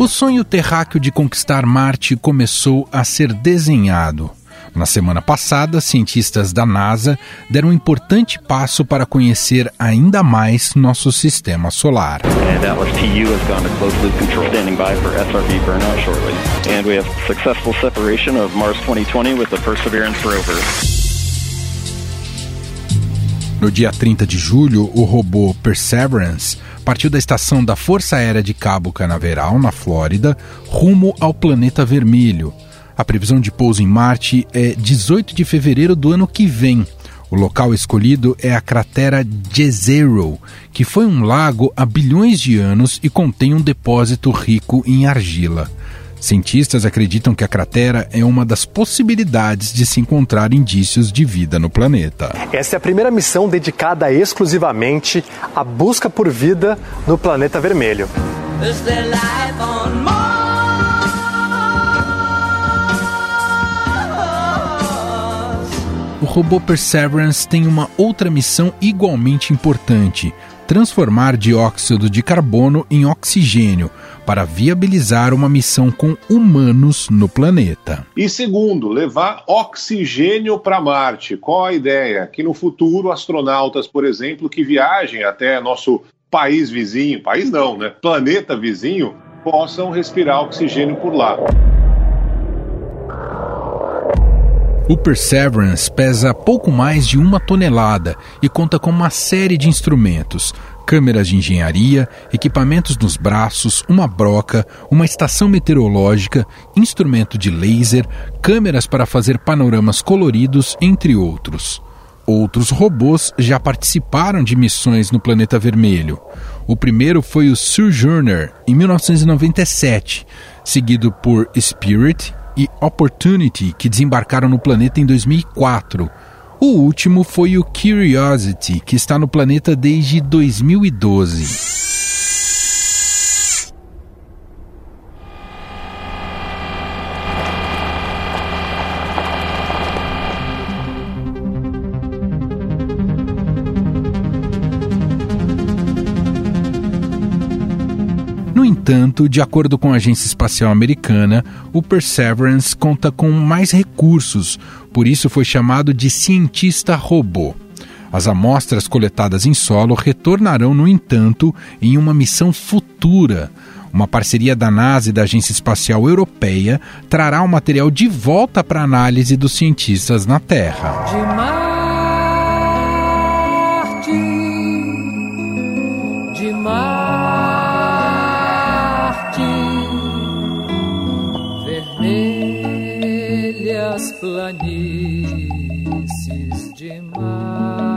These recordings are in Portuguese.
O sonho terráqueo de conquistar Marte começou a ser desenhado. Na semana passada, cientistas da NASA deram um importante passo para conhecer ainda mais nosso sistema solar. No dia 30 de julho, o robô Perseverance partiu da estação da Força Aérea de Cabo Canaveral, na Flórida, rumo ao planeta vermelho. A previsão de pouso em Marte é 18 de fevereiro do ano que vem. O local escolhido é a cratera Jezero, que foi um lago há bilhões de anos e contém um depósito rico em argila. Cientistas acreditam que a cratera é uma das possibilidades de se encontrar indícios de vida no planeta. Essa é a primeira missão dedicada exclusivamente à busca por vida no planeta vermelho. O robô Perseverance tem uma outra missão igualmente importante: transformar dióxido de carbono em oxigênio para viabilizar uma missão com humanos no planeta. E segundo, levar oxigênio para Marte. Qual a ideia? Que no futuro astronautas, por exemplo, que viajem até nosso país vizinho, país não, né? Planeta vizinho, possam respirar oxigênio por lá. O Perseverance pesa pouco mais de uma tonelada e conta com uma série de instrumentos, câmeras de engenharia, equipamentos nos braços, uma broca, uma estação meteorológica, instrumento de laser, câmeras para fazer panoramas coloridos, entre outros. Outros robôs já participaram de missões no planeta vermelho. O primeiro foi o Sojourner, em 1997, seguido por Spirit e Opportunity, que desembarcaram no planeta em 2004. O último foi o Curiosity, que está no planeta desde 2012. Entanto, de acordo com a Agência Espacial Americana, o Perseverance conta com mais recursos, por isso foi chamado de cientista robô. As amostras coletadas em solo retornarão, no entanto, em uma missão futura. Uma parceria da NASA e da Agência Espacial Europeia trará o material de volta para análise dos cientistas na Terra. Planícies de Marte.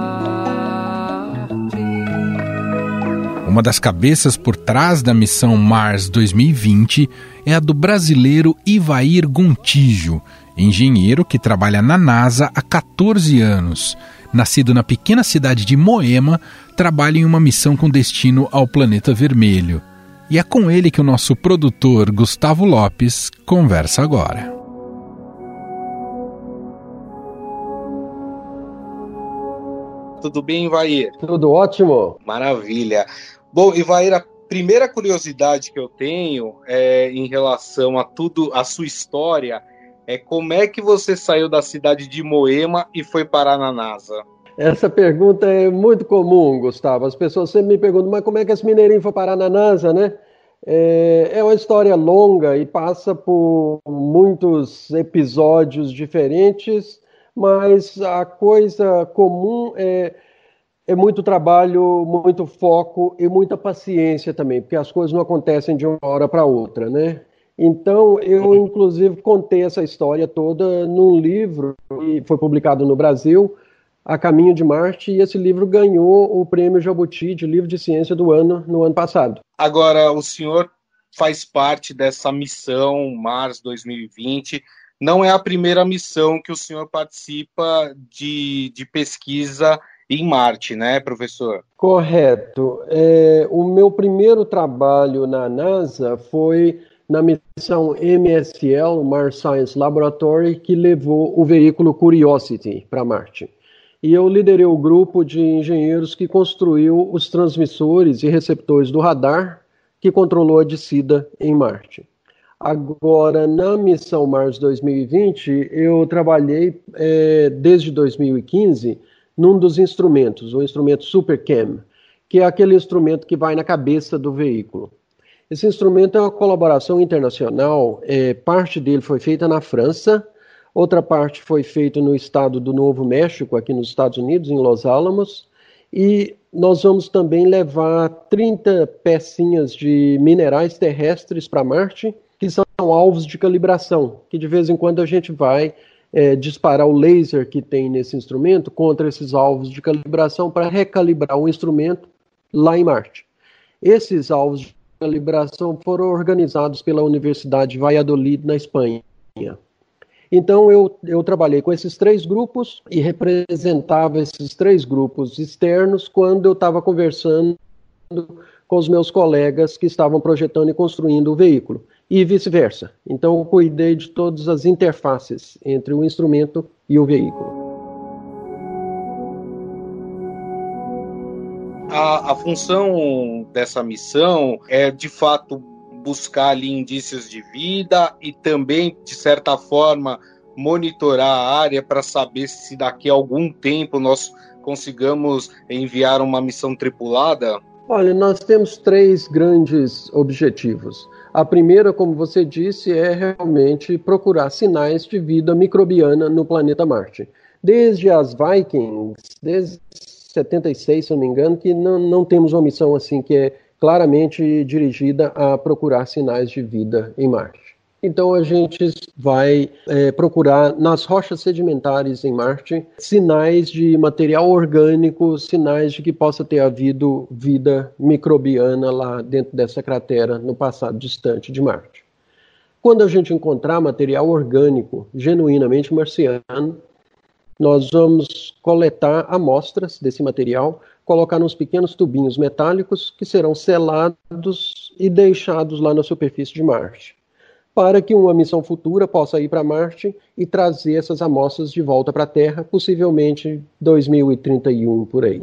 Uma das cabeças por trás da missão Mars 2020 é a do brasileiro Ivair Gontijo, engenheiro que trabalha na NASA há 14 anos. Nascido na pequena cidade de Moema, trabalha em uma missão com destino ao planeta vermelho. E é com ele que o nosso produtor Gustavo Lopes conversa agora. Tudo bem, Ivair? Tudo ótimo. Maravilha. Bom, Ivair, a primeira curiosidade que eu tenho é em relação a tudo, a sua história, é como é que você saiu da cidade de Moema e foi parar na NASA? Essa pergunta é muito comum, Gustavo. As pessoas sempre me perguntam, mas como é que esse mineirinho foi parar na NASA, né? É, é uma história longa e passa por muitos episódios diferentes mas a coisa comum é, é muito trabalho, muito foco e muita paciência também, porque as coisas não acontecem de uma hora para outra, né? Então, eu inclusive contei essa história toda num livro que foi publicado no Brasil, A Caminho de Marte, e esse livro ganhou o prêmio Jabuti de livro de ciência do ano no ano passado. Agora, o senhor faz parte dessa missão Mars 2020 não é a primeira missão que o senhor participa de, de pesquisa em Marte, né, professor? Correto. É, o meu primeiro trabalho na NASA foi na missão MSL, Mars Science Laboratory, que levou o veículo Curiosity para Marte. E eu liderei o grupo de engenheiros que construiu os transmissores e receptores do radar que controlou a descida em Marte. Agora, na missão Mars 2020, eu trabalhei é, desde 2015 num dos instrumentos, o instrumento SuperCam, que é aquele instrumento que vai na cabeça do veículo. Esse instrumento é uma colaboração internacional, é, parte dele foi feita na França, outra parte foi feita no estado do Novo México, aqui nos Estados Unidos, em Los Alamos, e nós vamos também levar 30 pecinhas de minerais terrestres para Marte, são alvos de calibração, que de vez em quando a gente vai é, disparar o laser que tem nesse instrumento contra esses alvos de calibração para recalibrar o instrumento lá em Marte. Esses alvos de calibração foram organizados pela Universidade de Valladolid, na Espanha. Então eu, eu trabalhei com esses três grupos e representava esses três grupos externos quando eu estava conversando com os meus colegas que estavam projetando e construindo o veículo, e vice-versa. Então eu cuidei de todas as interfaces entre o instrumento e o veículo. A, a função dessa missão é de fato buscar ali indícios de vida e também, de certa forma, monitorar a área para saber se daqui a algum tempo nós consigamos enviar uma missão tripulada? Olha, nós temos três grandes objetivos. A primeira, como você disse, é realmente procurar sinais de vida microbiana no planeta Marte. Desde as Vikings, desde 76, se não me engano, que não, não temos uma missão assim que é claramente dirigida a procurar sinais de vida em Marte. Então a gente vai é, procurar nas rochas sedimentares em Marte sinais de material orgânico, sinais de que possa ter havido vida microbiana lá dentro dessa cratera no passado distante de Marte. Quando a gente encontrar material orgânico genuinamente marciano, nós vamos coletar amostras desse material colocar nos pequenos tubinhos metálicos que serão selados e deixados lá na superfície de Marte, para que uma missão futura possa ir para Marte e trazer essas amostras de volta para a Terra, possivelmente 2031 por aí.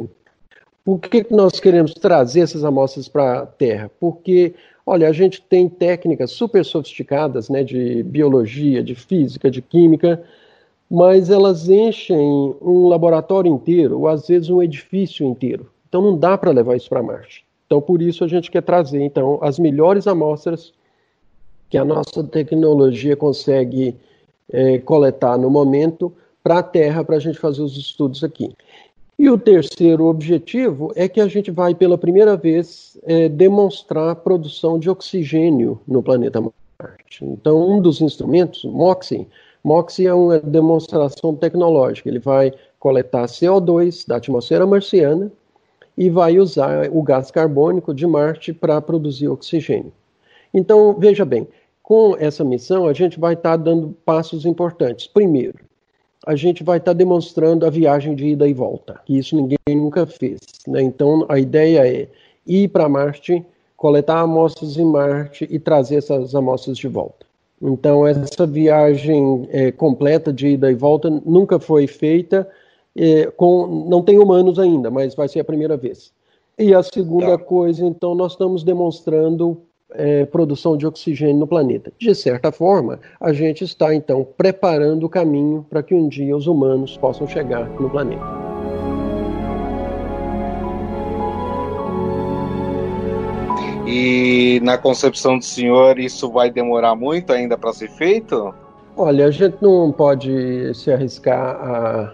Por que nós queremos trazer essas amostras para a Terra? Porque, olha, a gente tem técnicas super sofisticadas né, de biologia, de física, de química, mas elas enchem um laboratório inteiro, ou às vezes um edifício inteiro. Então não dá para levar isso para Marte. Então por isso a gente quer trazer então as melhores amostras que a nossa tecnologia consegue é, coletar no momento para a Terra para a gente fazer os estudos aqui. E o terceiro objetivo é que a gente vai pela primeira vez é, demonstrar a produção de oxigênio no planeta Marte. Então um dos instrumentos, MOXIE, MOXIE é uma demonstração tecnológica. Ele vai coletar CO2 da atmosfera marciana e vai usar o gás carbônico de Marte para produzir oxigênio. Então, veja bem, com essa missão a gente vai estar tá dando passos importantes. Primeiro, a gente vai estar tá demonstrando a viagem de ida e volta, que isso ninguém nunca fez. Né? Então, a ideia é ir para Marte, coletar amostras em Marte e trazer essas amostras de volta. Então, essa viagem é, completa de ida e volta nunca foi feita, é, com, não tem humanos ainda, mas vai ser a primeira vez. E a segunda tá. coisa, então, nós estamos demonstrando é, produção de oxigênio no planeta. De certa forma, a gente está, então, preparando o caminho para que um dia os humanos possam chegar no planeta. E na concepção do senhor, isso vai demorar muito ainda para ser feito? Olha, a gente não pode se arriscar a,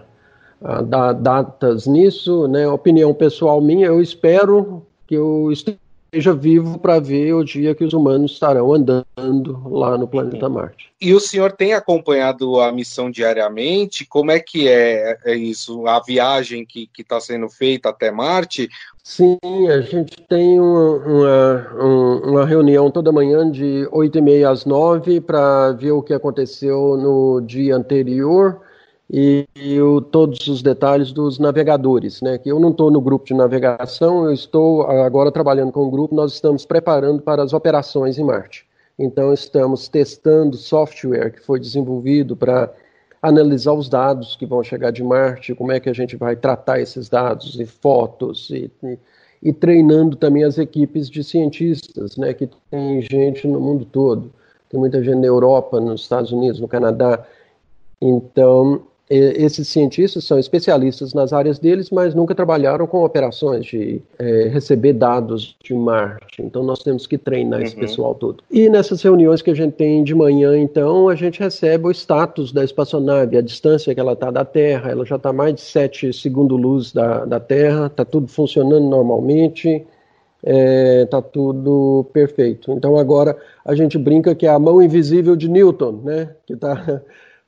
a dar datas nisso, né? Opinião pessoal minha, eu espero que eu esteja esteja vivo para ver o dia que os humanos estarão andando lá no planeta Marte. E o senhor tem acompanhado a missão diariamente? Como é que é, é isso? A viagem que está sendo feita até Marte? Sim, a gente tem uma, uma, uma reunião toda manhã de 8 e meia às 9 para ver o que aconteceu no dia anterior e, o, todos os detalhes dos navegadores, né? Que eu não estou no grupo de navegação, eu estou agora trabalhando com o grupo, nós estamos preparando para as operações em Marte. Então estamos testando software que foi desenvolvido para analisar os dados que vão chegar de Marte, como é que a gente vai tratar esses dados e fotos e, e, e treinando também as equipes de cientistas, né, que tem gente no mundo todo. Tem muita gente na Europa, nos Estados Unidos, no Canadá. Então, esses cientistas são especialistas nas áreas deles, mas nunca trabalharam com operações de é, receber dados de Marte. Então nós temos que treinar uhum. esse pessoal todo. E nessas reuniões que a gente tem de manhã, então, a gente recebe o status da espaçonave, a distância que ela está da Terra. Ela já está mais de 7 segundos-luz da, da Terra, está tudo funcionando normalmente. Está é, tá tudo perfeito. Então agora a gente brinca que é a mão invisível de Newton, né? Que está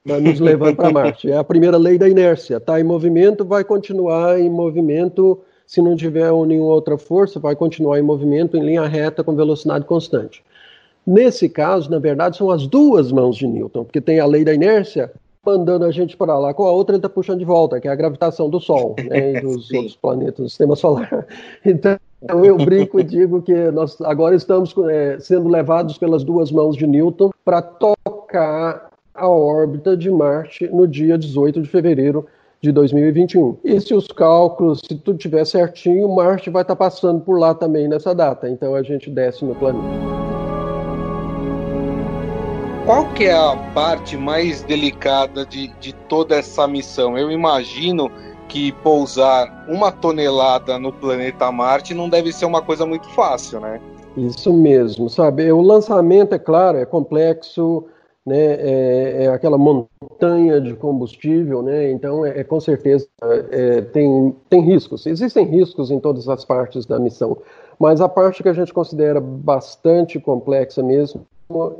nos levando para Marte. É a primeira lei da inércia. Está em movimento, vai continuar em movimento. Se não tiver nenhuma outra força, vai continuar em movimento em linha reta com velocidade constante. Nesse caso, na verdade, são as duas mãos de Newton, porque tem a lei da inércia mandando a gente para lá, com a outra ele está puxando de volta, que é a gravitação do Sol né, e dos outros planetas do sistema solar. Então, eu brinco e digo que nós agora estamos é, sendo levados pelas duas mãos de Newton para tocar a órbita de Marte no dia 18 de fevereiro de 2021. E se os cálculos, se tudo estiver certinho, Marte vai estar passando por lá também nessa data. Então a gente desce no planeta. Qual que é a parte mais delicada de, de toda essa missão? Eu imagino que pousar uma tonelada no planeta Marte não deve ser uma coisa muito fácil, né? Isso mesmo, sabe? O lançamento, é claro, é complexo, né, é, é, aquela montanha de combustível, né, então é, é com certeza é, tem, tem riscos, existem riscos em todas as partes da missão, mas a parte que a gente considera bastante complexa mesmo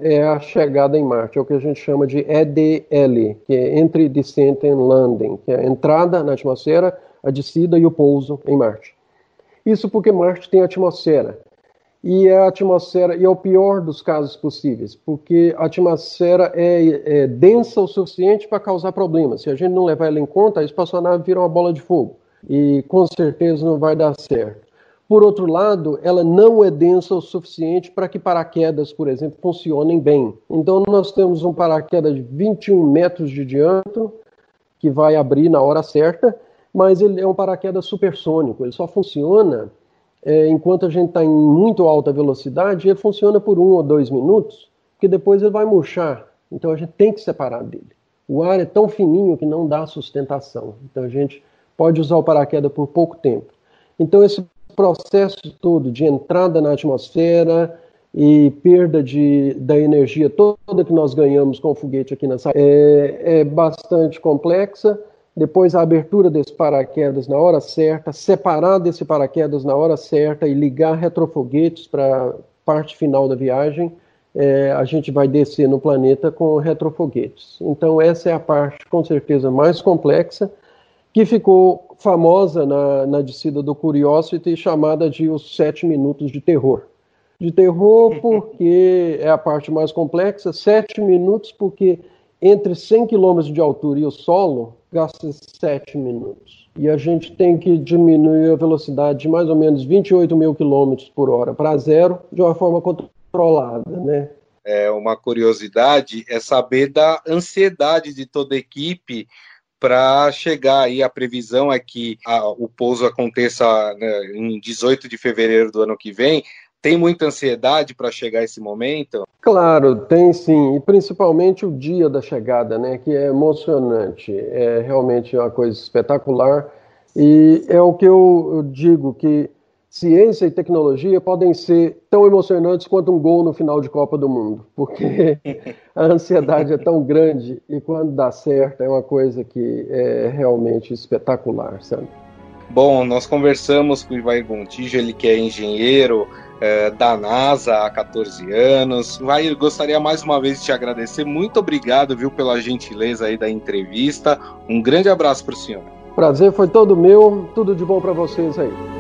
é a chegada em Marte, é o que a gente chama de EDL, que é Entry, Descent and Landing, que é a entrada na atmosfera, a descida e o pouso em Marte. Isso porque Marte tem atmosfera, e a atmosfera, e é o pior dos casos possíveis, porque a atmosfera é, é densa o suficiente para causar problemas. Se a gente não levar ela em conta, a espaçonave vira uma bola de fogo e com certeza não vai dar certo. Por outro lado, ela não é densa o suficiente para que paraquedas, por exemplo, funcionem bem. Então, nós temos um paraquedas de 21 metros de diâmetro, que vai abrir na hora certa, mas ele é um paraquedas supersônico, ele só funciona é, enquanto a gente está em muito alta velocidade, ele funciona por um ou dois minutos, porque depois ele vai murchar. Então a gente tem que separar dele. O ar é tão fininho que não dá sustentação. Então a gente pode usar o paraquedas por pouco tempo. Então esse processo todo de entrada na atmosfera e perda de, da energia toda que nós ganhamos com o foguete aqui nessa é, é bastante complexa depois a abertura desse paraquedas na hora certa, separar desse paraquedas na hora certa e ligar retrofoguetes para a parte final da viagem, é, a gente vai descer no planeta com retrofoguetes. Então essa é a parte com certeza mais complexa, que ficou famosa na, na descida do Curiosity, chamada de os sete minutos de terror. De terror porque é a parte mais complexa, sete minutos porque entre 100 km de altura e o solo, gasta 7 minutos. E a gente tem que diminuir a velocidade de mais ou menos 28 mil quilômetros por hora para zero de uma forma controlada, né? É uma curiosidade é saber da ansiedade de toda a equipe para chegar aí. A previsão é que a, o pouso aconteça né, em 18 de fevereiro do ano que vem. Tem muita ansiedade para chegar esse momento? Claro, tem sim, e principalmente o dia da chegada, né, que é emocionante, é realmente uma coisa espetacular, e é o que eu, eu digo, que ciência e tecnologia podem ser tão emocionantes quanto um gol no final de Copa do Mundo, porque a ansiedade é tão grande e quando dá certo é uma coisa que é realmente espetacular, sabe? Bom, nós conversamos com o Ivair Gontijo, ele que é engenheiro, é, da NASA há 14 anos. Vai, gostaria mais uma vez de te agradecer. Muito obrigado, viu, pela gentileza aí da entrevista. Um grande abraço para o senhor. Prazer foi todo meu. Tudo de bom para vocês aí.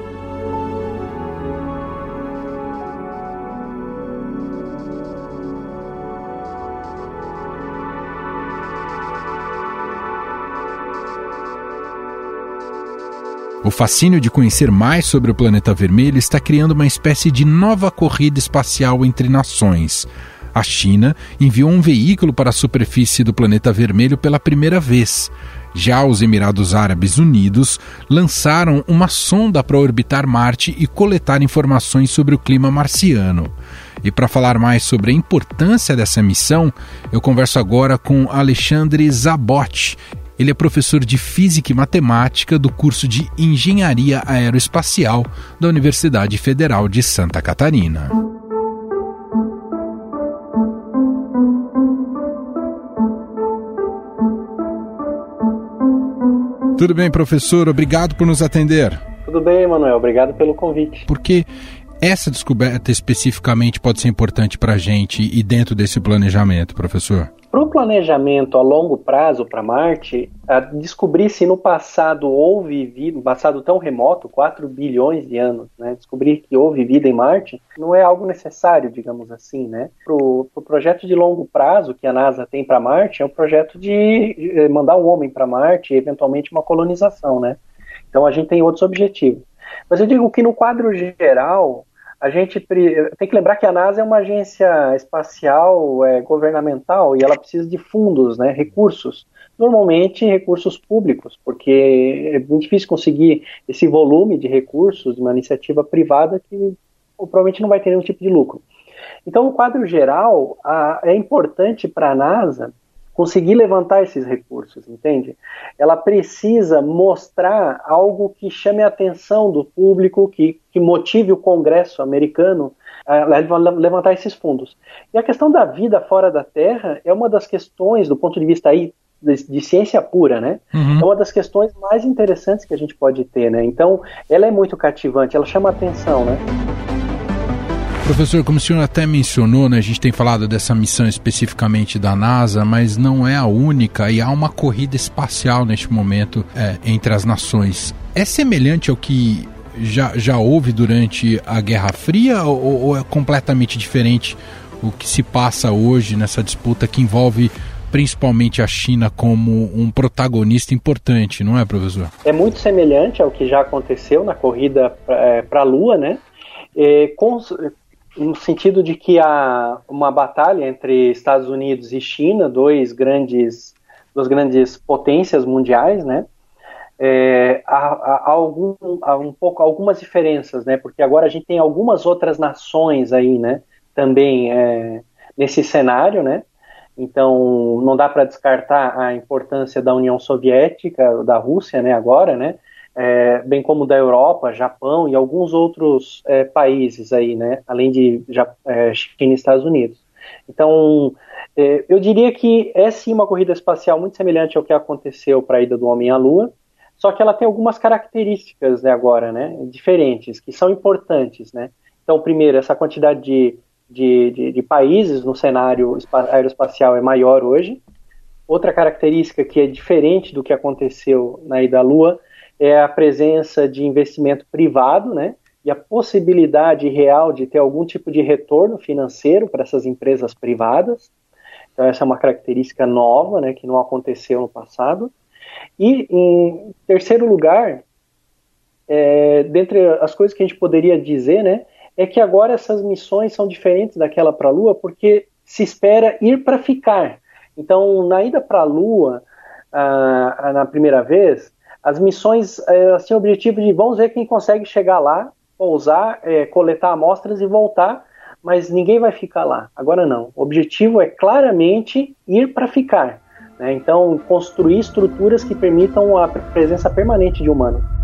O fascínio de conhecer mais sobre o planeta vermelho está criando uma espécie de nova corrida espacial entre nações. A China enviou um veículo para a superfície do planeta vermelho pela primeira vez. Já os Emirados Árabes Unidos lançaram uma sonda para orbitar Marte e coletar informações sobre o clima marciano. E para falar mais sobre a importância dessa missão, eu converso agora com Alexandre Zabot. Ele é professor de Física e Matemática do curso de Engenharia Aeroespacial da Universidade Federal de Santa Catarina. Tudo bem, professor? Obrigado por nos atender. Tudo bem, Manuel. Obrigado pelo convite. Porque essa descoberta especificamente pode ser importante para a gente e dentro desse planejamento, professor? Para o planejamento a longo prazo para Marte, descobrir se no passado houve vida, um passado tão remoto, 4 bilhões de anos, né, descobrir que houve vida em Marte, não é algo necessário, digamos assim. Né? Para o pro projeto de longo prazo que a NASA tem para Marte, é um projeto de eh, mandar um homem para Marte e eventualmente uma colonização. Né? Então a gente tem outros objetivos. Mas eu digo que no quadro geral, a gente tem que lembrar que a NASA é uma agência espacial é, governamental e ela precisa de fundos, né, recursos. Normalmente recursos públicos, porque é muito difícil conseguir esse volume de recursos de uma iniciativa privada que provavelmente não vai ter nenhum tipo de lucro. Então, no quadro geral, a, é importante para a NASA conseguir levantar esses recursos, entende? Ela precisa mostrar algo que chame a atenção do público, que, que motive o Congresso americano a levantar esses fundos. E a questão da vida fora da Terra é uma das questões, do ponto de vista aí de, de ciência pura, né? Uhum. É uma das questões mais interessantes que a gente pode ter, né? Então, ela é muito cativante, ela chama a atenção, né? Professor, como o senhor até mencionou, né, a gente tem falado dessa missão especificamente da NASA, mas não é a única e há uma corrida espacial neste momento é, entre as nações. É semelhante ao que já, já houve durante a Guerra Fria ou, ou é completamente diferente o que se passa hoje nessa disputa que envolve principalmente a China como um protagonista importante, não é, professor? É muito semelhante ao que já aconteceu na corrida para é, a Lua, né? É, com, no sentido de que há uma batalha entre Estados Unidos e China, dois grandes, duas grandes potências mundiais, né? É, há, há, algum, há um pouco algumas diferenças, né? Porque agora a gente tem algumas outras nações aí, né? Também é, nesse cenário, né? Então não dá para descartar a importância da União Soviética, da Rússia, né? Agora, né? É, bem como da Europa, Japão e alguns outros é, países aí, né, além de é, China e Estados Unidos. Então, é, eu diria que é sim uma corrida espacial muito semelhante ao que aconteceu para a ida do homem à Lua, só que ela tem algumas características né, agora, né, diferentes, que são importantes, né. Então, primeiro, essa quantidade de, de, de, de países no cenário aeroespacial é maior hoje. Outra característica que é diferente do que aconteceu na ida à Lua é a presença de investimento privado, né? E a possibilidade real de ter algum tipo de retorno financeiro para essas empresas privadas. Então, essa é uma característica nova, né, que não aconteceu no passado. E, em terceiro lugar, é, dentre as coisas que a gente poderia dizer, né, é que agora essas missões são diferentes daquela para a Lua, porque se espera ir para ficar. Então, na ida para a Lua, ah, na primeira vez, as missões é, assim, o objetivo de vamos ver quem consegue chegar lá, pousar, é, coletar amostras e voltar, mas ninguém vai ficar lá. Agora não. O objetivo é claramente ir para ficar. Né? Então, construir estruturas que permitam a presença permanente de humanos.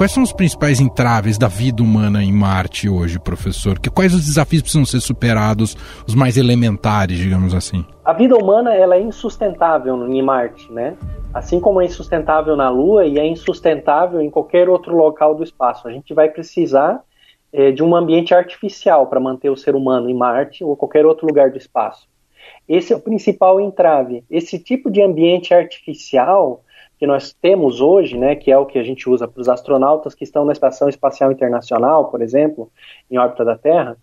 Quais são os principais entraves da vida humana em Marte hoje, professor? Que, quais os desafios precisam ser superados, os mais elementares, digamos assim? A vida humana ela é insustentável em Marte, né? Assim como é insustentável na Lua e é insustentável em qualquer outro local do espaço. A gente vai precisar é, de um ambiente artificial para manter o ser humano em Marte ou qualquer outro lugar do espaço. Esse é o principal entrave. Esse tipo de ambiente artificial que nós temos hoje, né, que é o que a gente usa para os astronautas que estão na Estação Espacial Internacional, por exemplo, em órbita da Terra,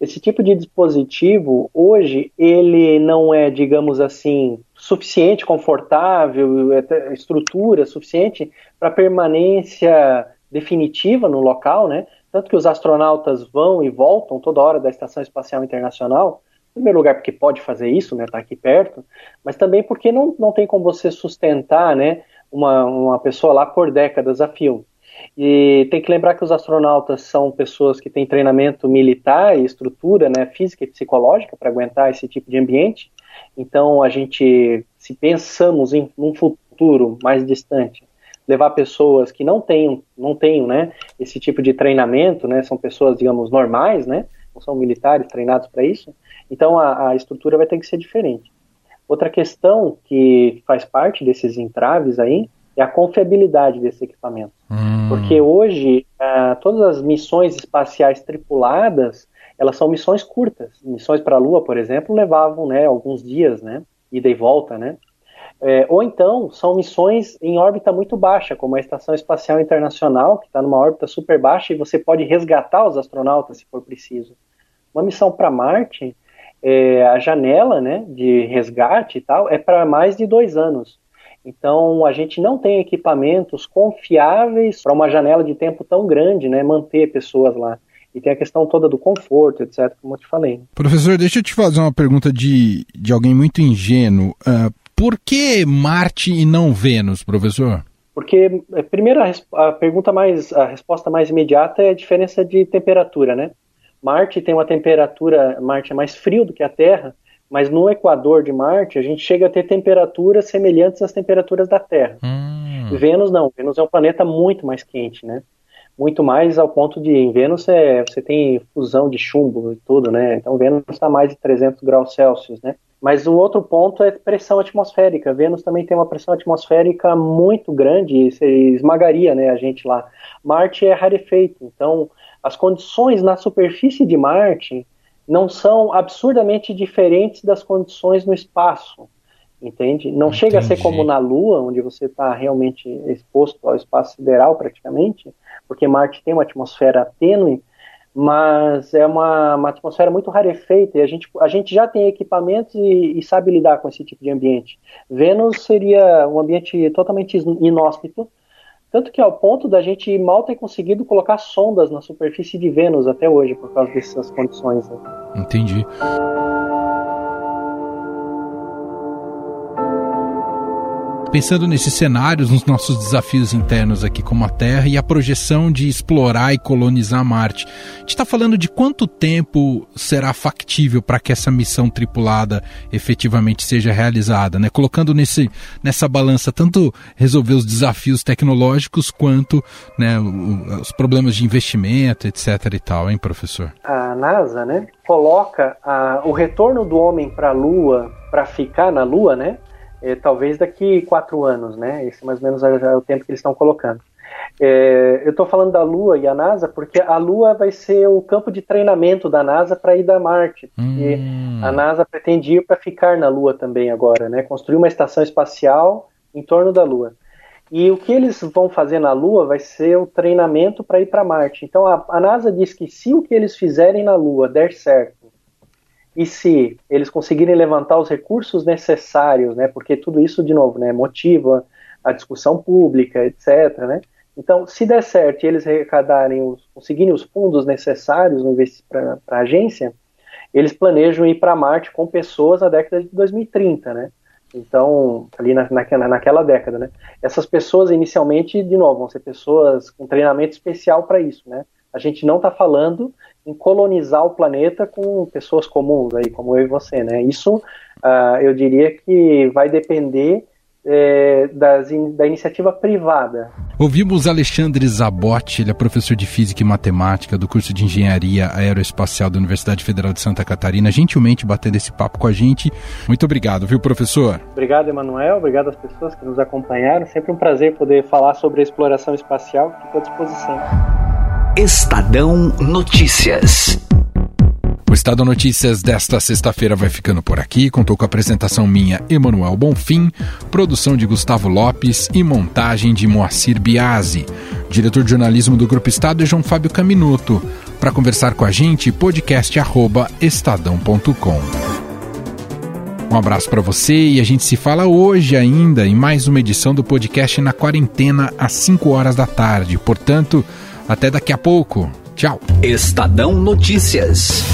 esse tipo de dispositivo hoje ele não é, digamos assim, suficiente, confortável, é, estrutura suficiente para permanência definitiva no local, né? Tanto que os astronautas vão e voltam toda hora da Estação Espacial Internacional Em primeiro lugar, porque pode fazer isso, né, tá aqui perto, mas também porque não, não tem como você sustentar, né, uma, uma pessoa lá por décadas a fio. E tem que lembrar que os astronautas são pessoas que têm treinamento militar e estrutura né, física e psicológica para aguentar esse tipo de ambiente. Então, a gente, se pensamos em um futuro mais distante, levar pessoas que não tenham, não tenham né, esse tipo de treinamento, né, são pessoas, digamos, normais, né, não são militares treinados para isso, então a, a estrutura vai ter que ser diferente. Outra questão que faz parte desses entraves aí é a confiabilidade desse equipamento. Hum. Porque hoje, uh, todas as missões espaciais tripuladas, elas são missões curtas. Missões para a Lua, por exemplo, levavam né, alguns dias, né, ida e volta, né. É, ou então, são missões em órbita muito baixa, como a Estação Espacial Internacional, que está numa órbita super baixa e você pode resgatar os astronautas se for preciso. Uma missão para Marte, é, a janela né, de resgate e tal é para mais de dois anos. Então, a gente não tem equipamentos confiáveis para uma janela de tempo tão grande, né, manter pessoas lá. E tem a questão toda do conforto, etc., como eu te falei. Professor, deixa eu te fazer uma pergunta de, de alguém muito ingênuo. Uh, por que Marte e não Vênus, professor? Porque, é, primeiro, a, a, pergunta mais, a resposta mais imediata é a diferença de temperatura, né? Marte tem uma temperatura, Marte é mais frio do que a Terra, mas no equador de Marte a gente chega a ter temperaturas semelhantes às temperaturas da Terra. Hum. Vênus não, Vênus é um planeta muito mais quente, né? Muito mais ao ponto de em Vênus é, você tem fusão de chumbo e tudo, né? Então Vênus está mais de 300 graus Celsius, né? Mas o outro ponto é pressão atmosférica. Vênus também tem uma pressão atmosférica muito grande e esmagaria, né, a gente lá. Marte é rarefeito, então as condições na superfície de Marte não são absurdamente diferentes das condições no espaço, entende? Não Entendi. chega a ser como na Lua, onde você está realmente exposto ao espaço sideral praticamente, porque Marte tem uma atmosfera tênue, mas é uma, uma atmosfera muito rarefeita e a gente, a gente já tem equipamentos e, e sabe lidar com esse tipo de ambiente. Vênus seria um ambiente totalmente inóspito, tanto que ao ponto da gente mal ter conseguido colocar sondas na superfície de Vênus até hoje, por causa dessas condições. Né? Entendi. Pensando nesses cenários, nos nossos desafios internos aqui como a Terra e a projeção de explorar e colonizar Marte. A gente está falando de quanto tempo será factível para que essa missão tripulada efetivamente seja realizada, né? Colocando nesse, nessa balança tanto resolver os desafios tecnológicos quanto né, os problemas de investimento, etc. e tal, hein, professor? A NASA, né, coloca a, o retorno do homem para a Lua, para ficar na Lua, né? É, talvez daqui quatro anos, né? Esse mais ou menos é, é o tempo que eles estão colocando. É, eu estou falando da Lua e a NASA porque a Lua vai ser o campo de treinamento da NASA para ir da Marte. Porque hum. a NASA pretende ir para ficar na Lua também agora, né? Construir uma estação espacial em torno da Lua. E o que eles vão fazer na Lua vai ser o treinamento para ir para Marte. Então a, a NASA diz que se o que eles fizerem na Lua der certo e se eles conseguirem levantar os recursos necessários, né, porque tudo isso, de novo, né, motiva a discussão pública, etc., né, então, se der certo e eles arrecadarem, os, conseguirem os fundos necessários para a agência, eles planejam ir para Marte com pessoas na década de 2030, né? Então, ali na, naquela, naquela década, né? Essas pessoas, inicialmente, de novo, vão ser pessoas com treinamento especial para isso, né? A gente não está falando em colonizar o planeta com pessoas comuns aí, como eu e você, né? Isso, uh, eu diria que vai depender é, das, da iniciativa privada. Ouvimos Alexandre Zabotti, ele é professor de Física e Matemática do curso de Engenharia Aeroespacial da Universidade Federal de Santa Catarina, gentilmente batendo esse papo com a gente. Muito obrigado, viu, professor? Obrigado, Emanuel. Obrigado às pessoas que nos acompanharam. Sempre um prazer poder falar sobre a exploração espacial. Fico à disposição. Estadão Notícias. O Estadão Notícias desta sexta-feira vai ficando por aqui. Contou com a apresentação minha, Emanuel Bonfim, produção de Gustavo Lopes e montagem de Moacir Biasi. Diretor de jornalismo do Grupo Estado é João Fábio Caminuto. Para conversar com a gente, podcast@estadão.com. Um abraço para você e a gente se fala hoje ainda em mais uma edição do podcast na quarentena às 5 horas da tarde. Portanto, até daqui a pouco. Tchau. Estadão Notícias.